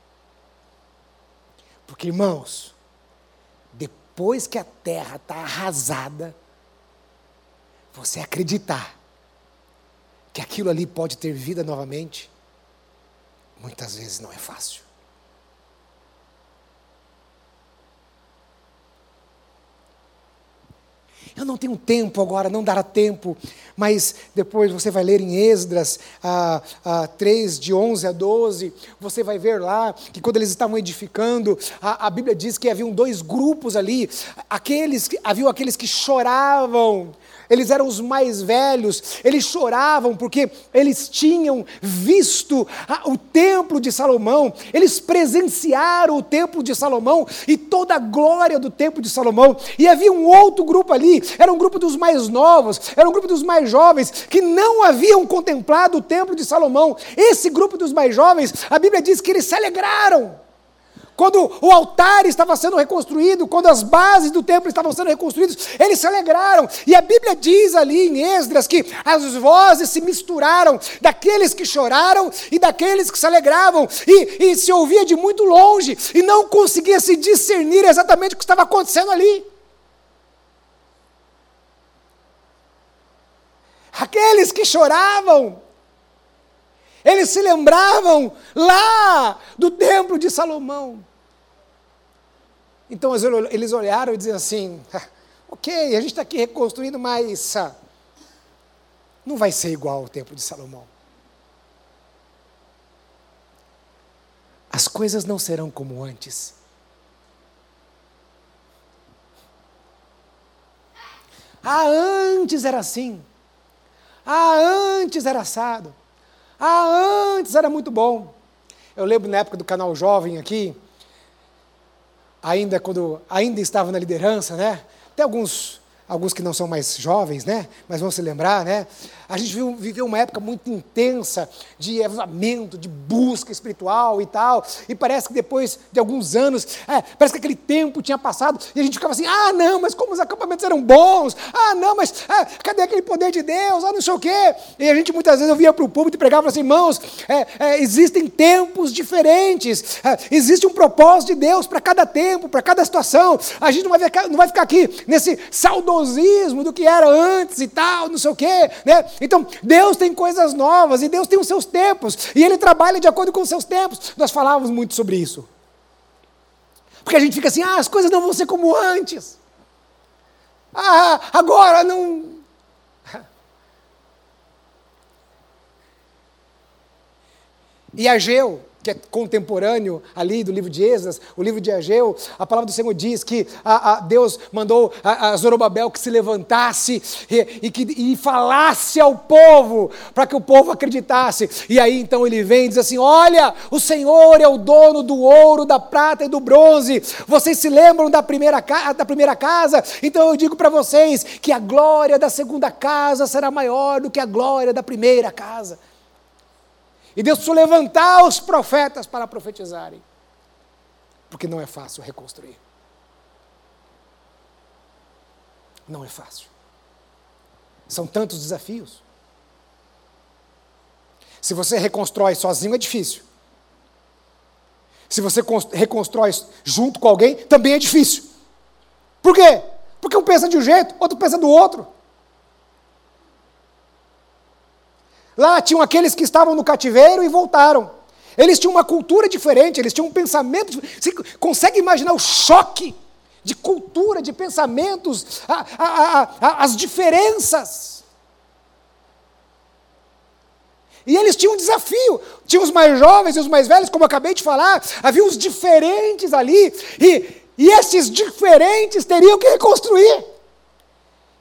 Porque, irmãos, depois que a terra está arrasada, você acreditar que aquilo ali pode ter vida novamente, muitas vezes não é fácil. Eu não tenho tempo agora, não dará tempo, mas depois você vai ler em Esdras ah, ah, 3, de 11 a 12, você vai ver lá que quando eles estavam edificando, a, a Bíblia diz que haviam dois grupos ali, aqueles, haviam aqueles que choravam eles eram os mais velhos, eles choravam porque eles tinham visto o templo de Salomão, eles presenciaram o templo de Salomão e toda a glória do templo de Salomão. E havia um outro grupo ali, era um grupo dos mais novos, era um grupo dos mais jovens, que não haviam contemplado o templo de Salomão. Esse grupo dos mais jovens, a Bíblia diz que eles se alegraram quando o altar estava sendo reconstruído, quando as bases do templo estavam sendo reconstruídas, eles se alegraram. E a Bíblia diz ali em Esdras que as vozes se misturaram daqueles que choraram e daqueles que se alegravam. E, e se ouvia de muito longe e não conseguia se discernir exatamente o que estava acontecendo ali. Aqueles que choravam, eles se lembravam lá do templo de Salomão. Então eles olharam e diziam assim: ok, a gente está aqui reconstruindo, mas ah, não vai ser igual ao templo de Salomão. As coisas não serão como antes. Ah, antes era assim. Ah, antes era assado. Ah, antes era muito bom. Eu lembro na época do canal Jovem aqui, ainda quando ainda estava na liderança, né? Até alguns alguns que não são mais jovens, né? Mas vão se lembrar, né? A gente viu, viveu uma época muito intensa de avivamento, de busca espiritual e tal. E parece que depois de alguns anos, é, parece que aquele tempo tinha passado e a gente ficava assim: ah, não, mas como os acampamentos eram bons, ah, não, mas é, cadê aquele poder de Deus, ah, não sei o quê. E a gente muitas vezes eu via para o público e pregava assim: irmãos, é, é, existem tempos diferentes, é, existe um propósito de Deus para cada tempo, para cada situação. A gente não vai, ficar, não vai ficar aqui nesse saudosismo do que era antes e tal, não sei o quê, né? Então, Deus tem coisas novas e Deus tem os seus tempos, e Ele trabalha de acordo com os seus tempos. Nós falávamos muito sobre isso. Porque a gente fica assim, ah, as coisas não vão ser como antes. Ah, agora não. E Ageu, que é contemporâneo ali do livro de Esdras, o livro de Ageu, a palavra do Senhor diz que a, a Deus mandou a, a, Zorobabel que se levantasse e, e, que, e falasse ao povo, para que o povo acreditasse. E aí então ele vem e diz assim: Olha, o Senhor é o dono do ouro, da prata e do bronze. Vocês se lembram da primeira, da primeira casa? Então eu digo para vocês que a glória da segunda casa será maior do que a glória da primeira casa. E Deus precisou levantar os profetas para profetizarem. Porque não é fácil reconstruir. Não é fácil. São tantos desafios. Se você reconstrói sozinho é difícil. Se você reconstrói junto com alguém, também é difícil. Por quê? Porque um pensa de um jeito, outro pensa do outro. Lá tinham aqueles que estavam no cativeiro e voltaram. Eles tinham uma cultura diferente, eles tinham um pensamento. Você consegue imaginar o choque de cultura, de pensamentos, a, a, a, as diferenças. E eles tinham um desafio. Tinha os mais jovens e os mais velhos, como eu acabei de falar, havia os diferentes ali. E, e esses diferentes teriam que reconstruir.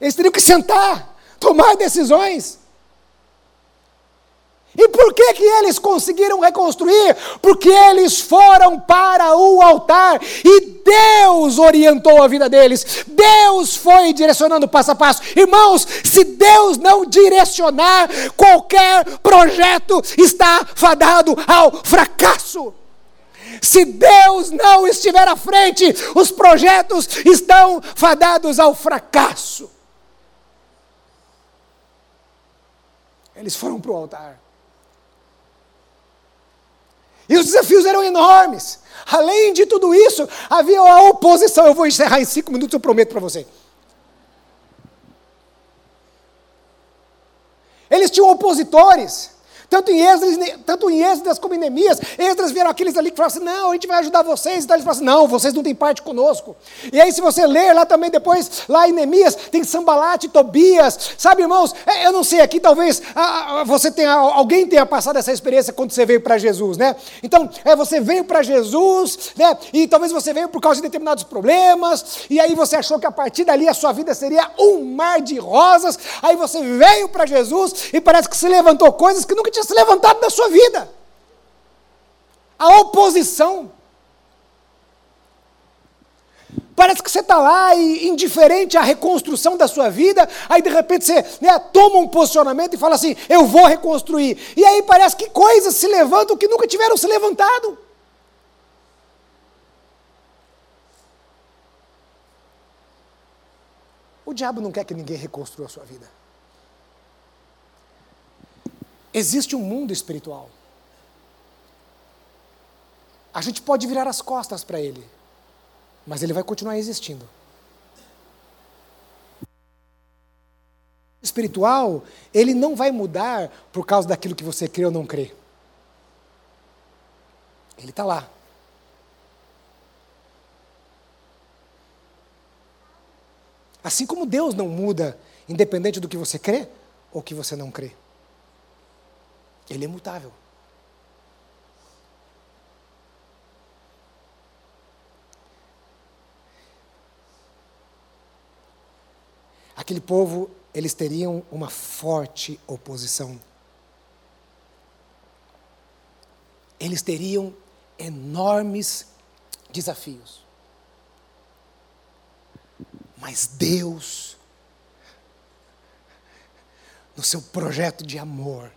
Eles teriam que sentar, tomar decisões. E por que, que eles conseguiram reconstruir? Porque eles foram para o altar e Deus orientou a vida deles. Deus foi direcionando passo a passo. Irmãos, se Deus não direcionar, qualquer projeto está fadado ao fracasso. Se Deus não estiver à frente, os projetos estão fadados ao fracasso. Eles foram para o altar. E os desafios eram enormes. Além de tudo isso, havia a oposição. Eu vou encerrar em cinco minutos, eu prometo para você. Eles tinham opositores. Tanto em Esdras, tanto em Esdras como em Neemias, Esdras vieram aqueles ali que falaram assim, não, a gente vai ajudar vocês, então eles falaram assim, não, vocês não têm parte conosco. E aí se você ler lá também depois, lá em Neemias, tem Sambalate, Tobias, sabe irmãos, é, eu não sei, aqui talvez você tenha, alguém tenha passado essa experiência quando você veio para Jesus, né? Então, é, você veio para Jesus, né? E talvez você veio por causa de determinados problemas, e aí você achou que a partir dali a sua vida seria um mar de rosas, aí você veio para Jesus e parece que se levantou coisas que nunca tinha tinha se levantado da sua vida. A oposição. Parece que você está lá e indiferente à reconstrução da sua vida, aí de repente você né, toma um posicionamento e fala assim: eu vou reconstruir. E aí parece que coisas se levantam que nunca tiveram se levantado. O diabo não quer que ninguém reconstrua a sua vida. Existe um mundo espiritual. A gente pode virar as costas para ele, mas ele vai continuar existindo. espiritual, ele não vai mudar por causa daquilo que você crê ou não crê. Ele está lá. Assim como Deus não muda, independente do que você crê ou que você não crê. Ele é mutável. Aquele povo, eles teriam uma forte oposição. Eles teriam enormes desafios. Mas Deus, no seu projeto de amor,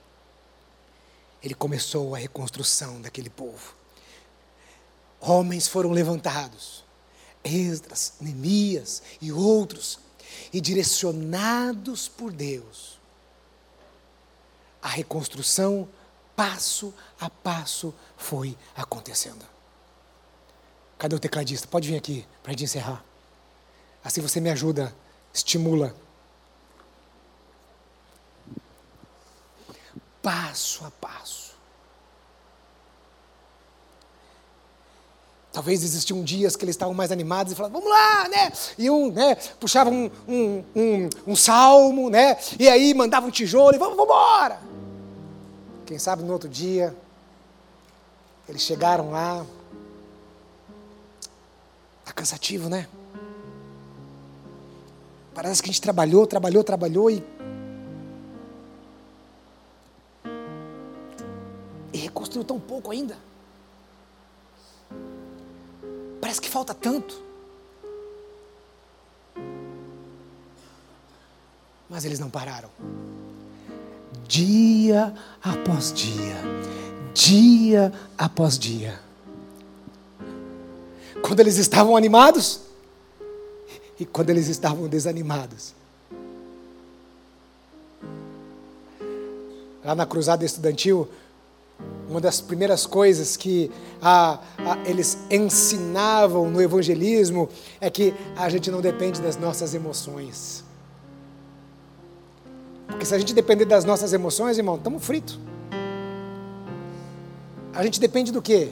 ele começou a reconstrução daquele povo. Homens foram levantados, Esdras, Neemias e outros, e direcionados por Deus, a reconstrução, passo a passo, foi acontecendo. Cadê o tecladista? Pode vir aqui para a gente encerrar. Assim você me ajuda, estimula. Passo a passo. Talvez existiam dias que eles estavam mais animados e falavam, vamos lá, né? E um, né, puxava um, um, um, um salmo, né? E aí mandava um tijolo e vamos, vamos embora. Quem sabe no outro dia, Eles chegaram lá. Tá cansativo, né? Parece que a gente trabalhou, trabalhou, trabalhou e. E pouco ainda. Parece que falta tanto. Mas eles não pararam. Dia após dia, dia após dia. Quando eles estavam animados, e quando eles estavam desanimados. Lá na cruzada estudantil, uma das primeiras coisas que a, a, eles ensinavam no evangelismo é que a gente não depende das nossas emoções. Porque se a gente depender das nossas emoções, irmão, estamos fritos. A gente depende do quê?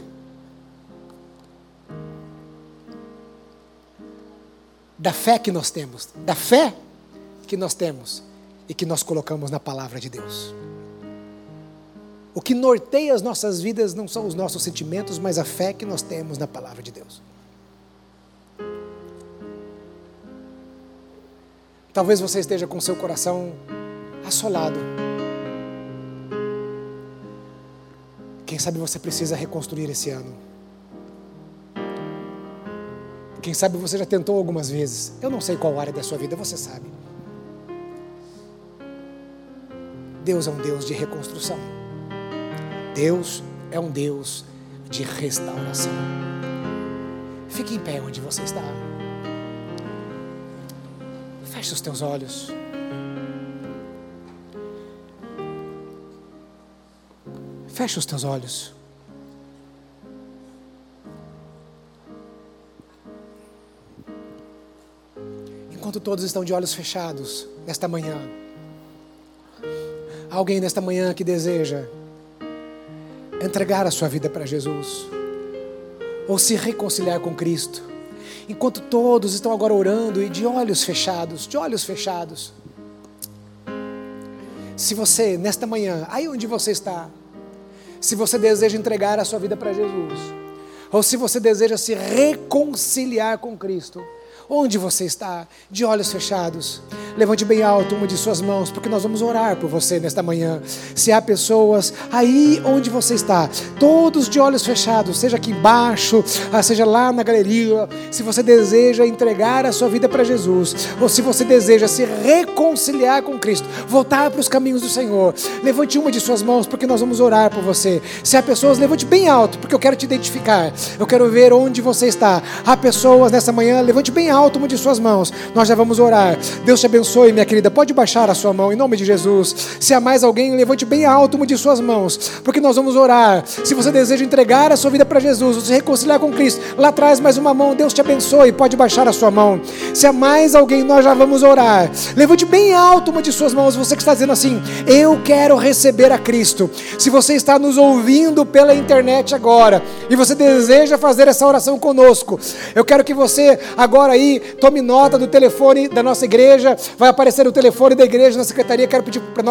da fé que nós temos, da fé que nós temos e que nós colocamos na palavra de Deus. O que norteia as nossas vidas não são os nossos sentimentos, mas a fé que nós temos na palavra de Deus. Talvez você esteja com seu coração assolado. Quem sabe você precisa reconstruir esse ano. Quem sabe você já tentou algumas vezes. Eu não sei qual área da sua vida, você sabe. Deus é um Deus de reconstrução. Deus é um Deus de restauração. Fique em pé onde você está. Feche os teus olhos. Feche os teus olhos. enquanto todos estão de olhos fechados nesta manhã, alguém nesta manhã que deseja entregar a sua vida para Jesus ou se reconciliar com Cristo, enquanto todos estão agora orando e de olhos fechados, de olhos fechados. Se você, nesta manhã, aí onde você está, se você deseja entregar a sua vida para Jesus, ou se você deseja se reconciliar com Cristo, Onde você está? De olhos fechados. Levante bem alto uma de suas mãos, porque nós vamos orar por você nesta manhã. Se há pessoas aí onde você está, todos de olhos fechados, seja aqui embaixo, ah, seja lá na galeria, se você deseja entregar a sua vida para Jesus, ou se você deseja se reconciliar com Cristo, voltar para os caminhos do Senhor, levante uma de suas mãos, porque nós vamos orar por você. Se há pessoas, levante bem alto, porque eu quero te identificar. Eu quero ver onde você está. Há pessoas nessa manhã, levante bem alto uma de suas mãos. Nós já vamos orar. Deus te abençoe, minha querida. Pode baixar a sua mão em nome de Jesus. Se há mais alguém, levante bem alto uma de suas mãos, porque nós vamos orar. Se você deseja entregar a sua vida para Jesus, se reconciliar com Cristo, lá atrás mais uma mão. Deus te abençoe. Pode baixar a sua mão. Se há mais alguém, nós já vamos orar. Levante bem alto uma de suas mãos. Você que está dizendo assim: Eu quero receber a Cristo. Se você está nos ouvindo pela internet agora e você deseja fazer essa oração conosco, eu quero que você agora aí, tome nota do telefone da nossa igreja, vai aparecer o telefone da igreja na secretaria. Quero pedir para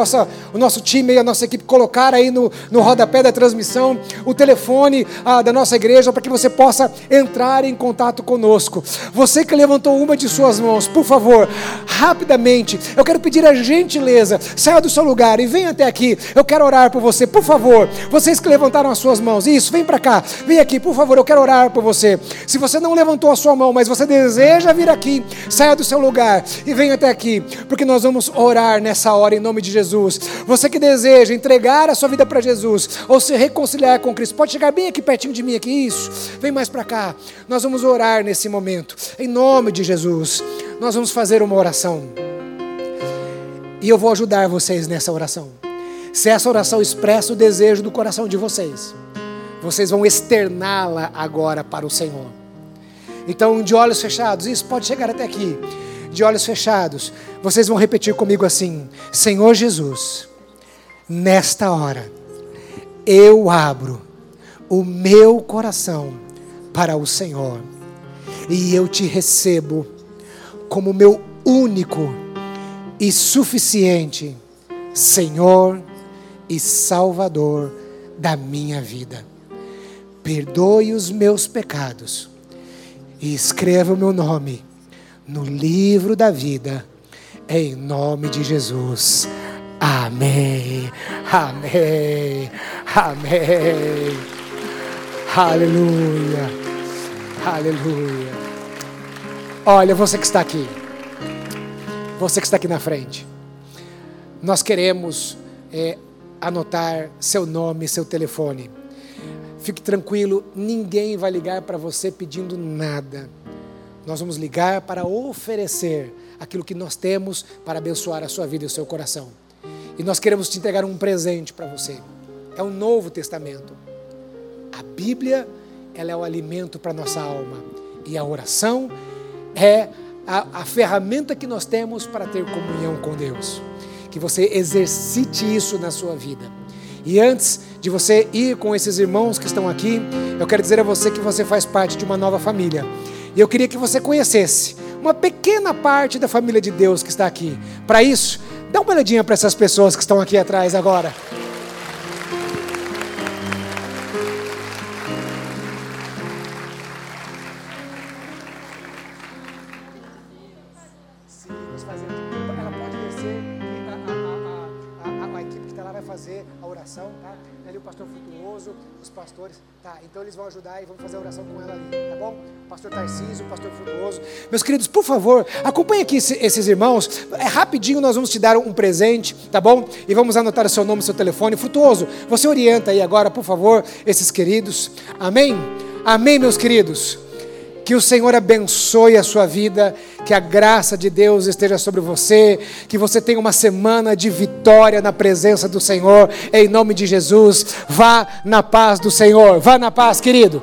o nosso time e a nossa equipe colocar aí no, no rodapé da transmissão o telefone ah, da nossa igreja para que você possa entrar em contato conosco. Você que levantou uma de suas mãos, por favor, rapidamente, eu quero pedir a gentileza, saia do seu lugar e venha até aqui. Eu quero orar por você, por favor. Vocês que levantaram as suas mãos, isso, vem para cá, vem aqui, por favor, eu quero orar por você. Se você não levantou a sua mão, mas você deseja vir aqui, saia do seu lugar e venha até aqui, porque nós vamos orar nessa hora em nome de Jesus. Você que deseja entregar a sua vida para Jesus ou se reconciliar com Cristo, pode chegar bem aqui pertinho de mim aqui, isso. Vem mais para cá. Nós vamos orar nesse momento em nome de Jesus. Nós vamos fazer uma oração. E eu vou ajudar vocês nessa oração. Se essa oração expressa o desejo do coração de vocês, vocês vão externá-la agora para o Senhor. Então, de olhos fechados, isso pode chegar até aqui. De olhos fechados, vocês vão repetir comigo assim: Senhor Jesus, nesta hora, eu abro o meu coração para o Senhor e eu te recebo como meu único e suficiente Senhor e Salvador da minha vida. perdoe os meus pecados e escreva o meu nome no livro da vida, em nome de Jesus. Amém, amém, amém. Aleluia, aleluia. Olha, você que está aqui, você que está aqui na frente, nós queremos é, anotar seu nome, seu telefone. Fique tranquilo, ninguém vai ligar para você pedindo nada. Nós vamos ligar para oferecer aquilo que nós temos para abençoar a sua vida e o seu coração. E nós queremos te entregar um presente para você. É o Novo Testamento. A Bíblia, ela é o alimento para nossa alma. E a oração é a, a ferramenta que nós temos para ter comunhão com Deus. Que você exercite isso na sua vida. E antes de você ir com esses irmãos que estão aqui, eu quero dizer a você que você faz parte de uma nova família. E eu queria que você conhecesse uma pequena parte da família de Deus que está aqui. Para isso, dá uma olhadinha para essas pessoas que estão aqui atrás agora. Então eles vão ajudar e vamos fazer a oração com ela ali, tá bom? Pastor Tarcísio, pastor Frutuoso. Meus queridos, por favor, acompanhe aqui esses irmãos. É rapidinho, nós vamos te dar um presente, tá bom? E vamos anotar o seu nome, seu telefone. Frutuoso, você orienta aí agora, por favor, esses queridos. Amém? Amém, meus queridos. Que o Senhor abençoe a sua vida, que a graça de Deus esteja sobre você, que você tenha uma semana de vitória na presença do Senhor, em nome de Jesus. Vá na paz do Senhor, vá na paz, querido.